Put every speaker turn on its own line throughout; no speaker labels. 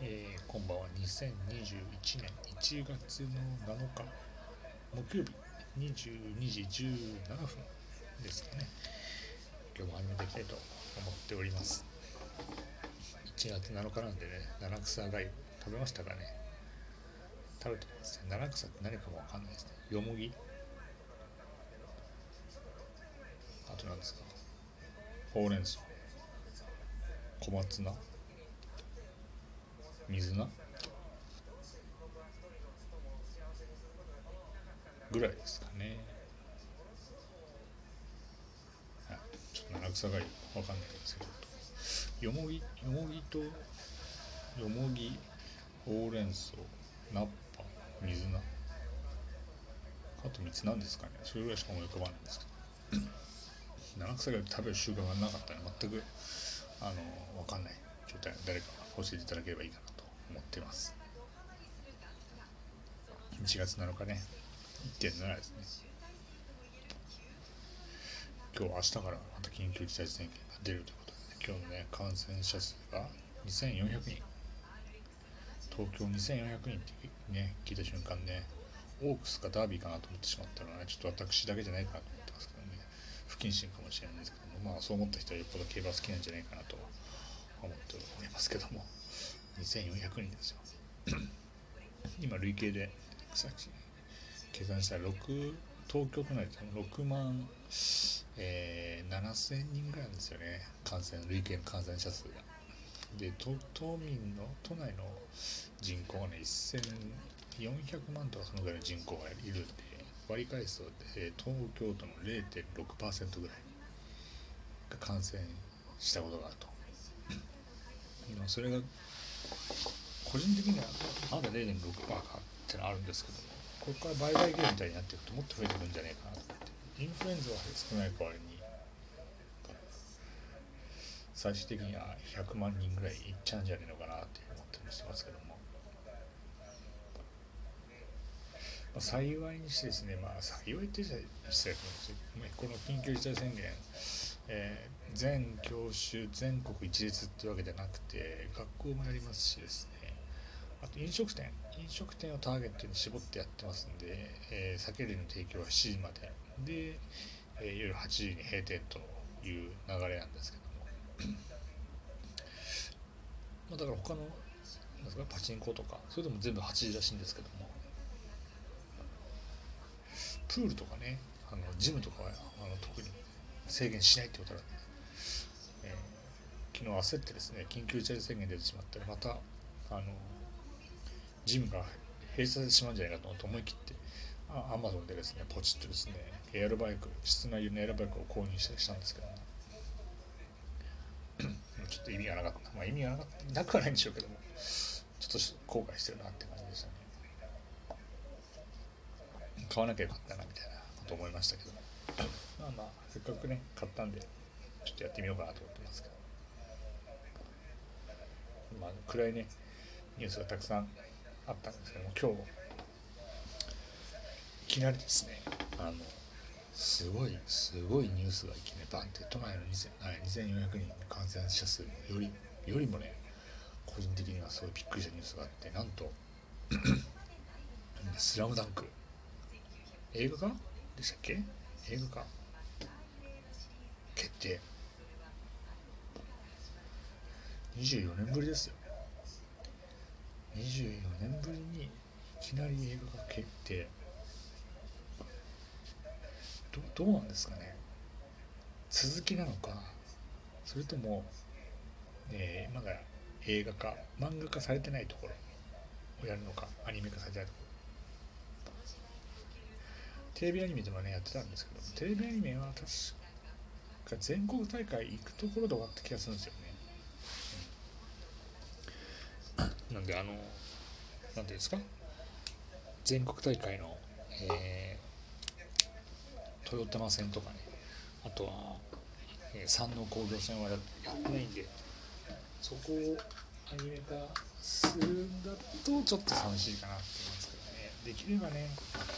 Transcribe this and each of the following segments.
えー、こんばんは2021年1月の7日木曜日22時17分ですかね。今日も始めていきたいと思っております。1月7日なんでね七草がゆ食べましたかね。食べてますね。七草って何かもわかんないですね。よもぎあと何ですか。ほうれん草。小松菜。水菜？ぐらいですかね。ちょっと七草がゆわかんないですけど。よもぎよもぎとよもぎほうれん草ナッパ水菜。あと3つ何ですかね。それぐらいしか思い浮かばないんですけど。七草がゆ食べる習慣がなかったら全くあの分かんない状態。誰か教えていただければいいかな。思ってます。1月7日ね。1.7ですね。今日明日からまた緊急事態宣言が出るということで、ね、今日のね感染者数が2400人。東京2400人ってね聞いた瞬間ねオークスかダービーかなと思ってしまったのはねちょっと私だけじゃないかなと思ってますけどね。不謹慎かもしれないですけどもまあそう思った人はよっぽど競馬好きなんじゃないかなと思っておりますけども。2400人ですよ。今累計でさっき計算したら6東京都内で6万、えー、7000人ぐらいなんですよね。感染累計の感染者数が。で都民の都内の人口がね1400万とかそのぐらいの人口がいるんで割り返すと、え、東京都の0.6%ぐらいが感染したことがあると。それが個人的にはまだ0.6%かってのあるんですけどもここから倍々ゲームみたいになっていくともっと増えてくるんじゃないかなと思って。インフルエンザは少ない代わりに最終的には100万人ぐらいいっちゃうんじゃないのかなって思ってりしてますけども、まあ、幸いにしてですねまあ幸いって言ったら失礼かもしれない。この緊急事態宣言えー、全教習全国一律ってわけじゃなくて学校もやりますしですね。あと飲食店。飲食店をターゲットに絞ってやってますんで、えー、酒類の提供は7時まで。で、えー、夜8時に閉店という流れなんですけども。まあだから他のなんですかパチンコとかそれでも全部8時らしいんですけども。プールとかねあのジムとかはあの特に制限しないってことなんで、えー、昨日焦ってですね緊急事態宣言出てしまってまたあのジムが閉鎖してしまうんじゃないかと思い切ってアマゾンでですねポチッとですねエアロバイク室内用のエアロバイクを購入したんですけども ちょっと意味がなかった、まあ、意味がなかったなくはないんでしょうけどもちょっと後悔してるなって感じでしたね。買わなきゃよかったなみたいなこと思いましたけど。まあまあせっかくね買ったんでちょっとやってみようかなと思ってますけど。まあ暗いねニュースがたくさんあったんですけども今日いきなりですねあのすごいすごいニュースがいきなりバンって都内の2400人の感染者数よりよりもね個人的にはすごいびっくりしたニュースがあってなんと「スラムダンク。映画化でしたっけ？映画化決定。24年ぶりですよ。24年ぶりにいきなり映画が決定。どどうなんですかね。続きなのか。それとも、えー、まだ映画化漫画化されてないところをやるのかアニメ化されてないところ。テレビアニメでもねやってたんですけどテレビアニメは確か全国大会行くところで終わった気がするんですよね、うん、なんであの何ていうんですか？全国大会の、えー、豊玉戦とかね。あとは、えー、山王工業戦はやってないんでそこをアニメ化するんだとちょっと寂しいかなって思いますけどね。できればね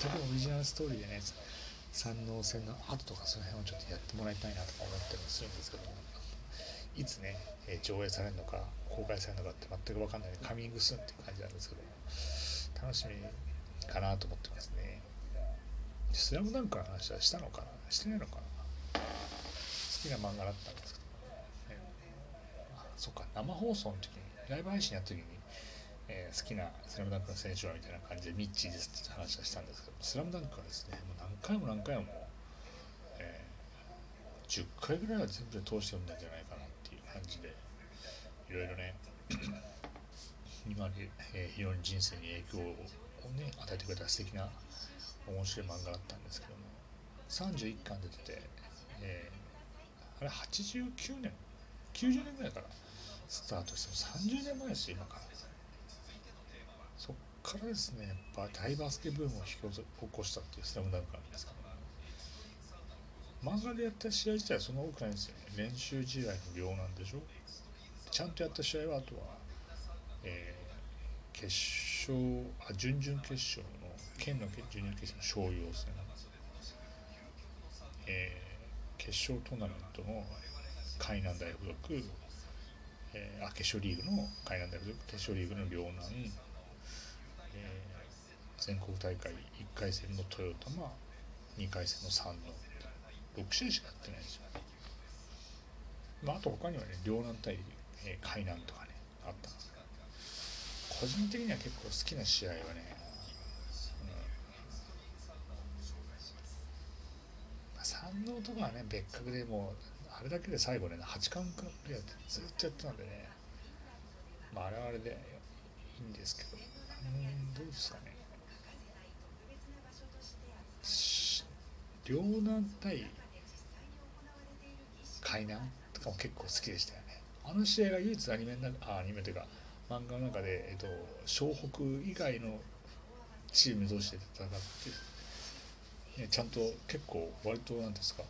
全くオリジナルストーリーでね山王戦の後とかその辺をちょっとやってもらいたいなとか思ったりもするんですけども。いつね、え上映されるのか公開されるのかって全く分かんないカミングスンっていう感じなんですけど楽しみかなと思ってますね。スラムダンクの話はしたのかな？してないのかな？好きな漫画だったんですけど、ね、あそっか。生放送の時にライブ配信やった時に、えー、好きなスラムダンクの選手はみたいな感じでミッチーですって話はしたんですけどスラムダンクはですねもう何回も何回も、えー、10回ぐらいは全部で通して読んだんじゃないかな。感じでいろいろね今で、えー、非常に人生に影響をね与えてくれた素敵な面白い漫画だったんですけども31巻出てて、えー、あれ89年90年ぐらいからスタートして30年前ですよ今から。そっからですねやっぱ大バスケブームを引き起こしたっていうスラムダンクなんですから漫画でやった試合自体はそんな多くないんですよね。練習試合の量なんでしょ？ちゃんとやった試合はあとは、えー、決勝あ準々決勝の県の準々決勝の商用戦、えー、決勝トーナメントの海南大附属、えー、あ決勝リーグの海南大附属決勝リーグの両南、えー、全国大会1回戦の豊玉2回戦の三能6試合しかやってないですよ、まあ、あと他にはね両南対、えー、海南とかねあった。んですけど個人的には結構好きな試合はねうんまあ山王とかはね別格でもうあれだけで最後ね8巻くらいずっとやってたんでねまああれはあれでいいんですけどうんどうですかね。両南対海南とかも結構好きでしたよね。あの試合が唯一アニメの中あアニメというか漫画の中で、えっと、湘北以外のチーム同士で戦ってね、ちゃんと結構割と何ですか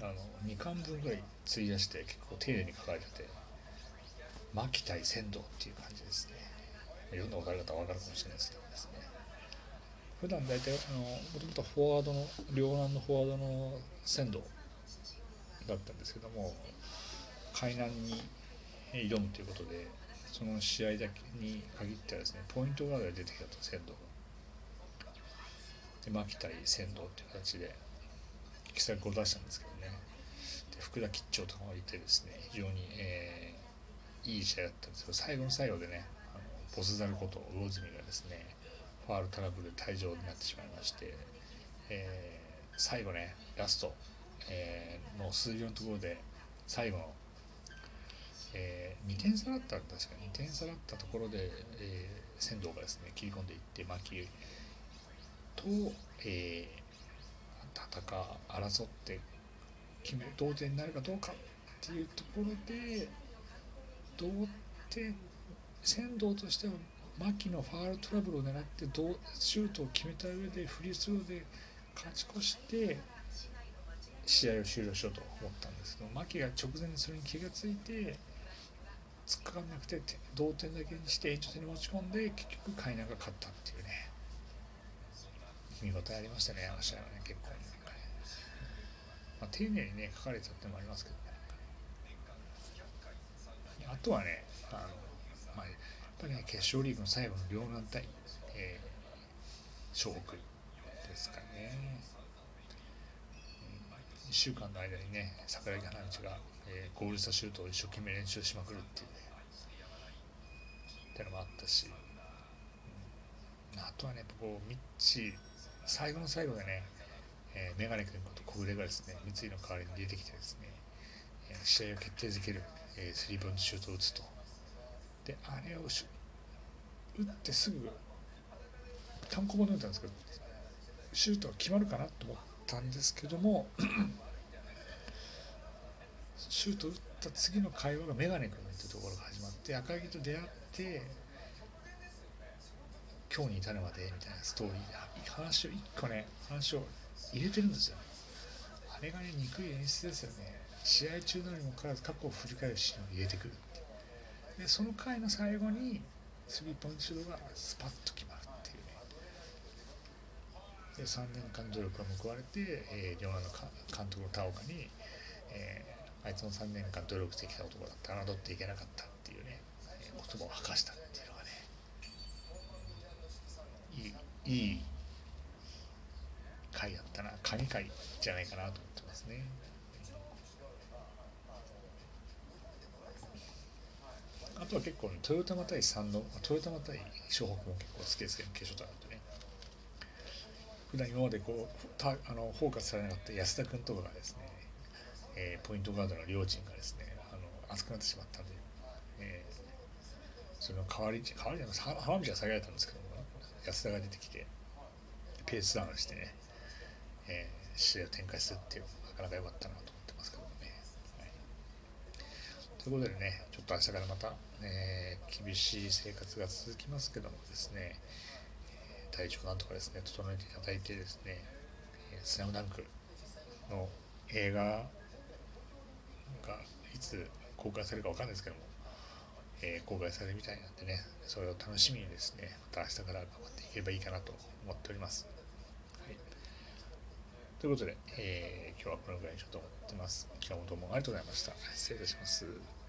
あの2巻分ぐらい費やして結構丁寧に書かれてて牧対仙道っていう感じですね。いろんな分かり方は分かるかもしれないですけどですね。普段大体あのもともとフォワードの両南のフォワードの仙道だったんですけども海南に挑むということでその試合だけに限ってはですねポイントガードが出てきたと仙道が。で牧対仙道っていう形で奇策を出したんですけどね。で福田吉兆とかもいてですね非常に、えー、いい試合だったんですけど最後の最後でねあのボスザルこと魚住がですねファールトラブルで退場になってしまいまして、えー、最後ねラスト、えー、の数秒のところで最後の、えー、2点差だったんですか2点差だったところで、えー、仙道がですね切り込んでいって牧と、えー、戦争って決め同点になるかどうかっていうところで同点仙道としては牧のファールトラブルを狙ってシュートを決めた上でフリースローで勝ち越して試合を終了しようと思ったんですけど牧が直前にそれに気が付いて突っかかんなくて同点だけにして延長戦に持ち込んで結局海南が勝ったっていうね見応えありましたね、あの試合はね、結構、ね。まあ、丁寧にね、書かれてたってのもありますけどね。あとはね、あのまあ、やっぱりね、決勝リーグの最後の両南対、えー、湘北ですかね。1週間の間にね、桜木花道が、えー、ゴールしたシュートを一生懸命練習しまくるっていうね、ってのもあったし、うん、あとはね、こう、ミッチ最後の最後でね、えー、メガネ君こと小暮がですね、三井の代わりに出てきてですね、えー、試合を決定づける、えー、スリーポイントシュートを打つと。で、あれを打ってすぐ、単行本で打ったんですけど、シュートが決まるかなと思ってたんですけども、シュート打った次の会話がメガネ君っていうところが始まって、赤木と出会って、今日に至るまでみたいなストーリーで話を1個ね話を入れてるんですよ。あれがね憎い演出ですよね。試合中のにもかかわらず過去を振り返るシーンを入れてくるでその回の最後にスリーポイントシュートがスパッと決まる。で3年間努力が報われて、えー、両南の監督の田岡に、えー、あいつも3年間努力してきた男だった侮っていけなかったっていうね、えー言葉を吐かしたっていうのがね。いいいい回だったな。神回じゃないかなと思ってますね。あとは結構、ね、トヨタマ対3のトヨタマ対湘北も結構好きですけど決勝トーナメントね普段今までこうたあのフォーカスされなかった安田君とかがですね、えー、ポイントガードの両チームがですねあの熱くなってしまったんで、えー、その代わり代わりじゃない浜道が下げられたんですけども安田が出てきてペースダウンしてね、えー、試合を展開するっていうなかなか良かったなと思ってますけどね、はい、ということでねちょっと明日からまたえー、厳しい生活が続きますけどもですね、体調なんとかですね整えていただいてですね「スラムダンクの映画がいつ公開されるか分かんないですけども、えー、公開されるみたいなんでねそれを楽しみにですねまた明日から頑張っていけばいいかなと思っております。はい、ということで、えー、今日はこのぐらいにしようと思ってます。今日もどうもありがとうございました。失礼いたします。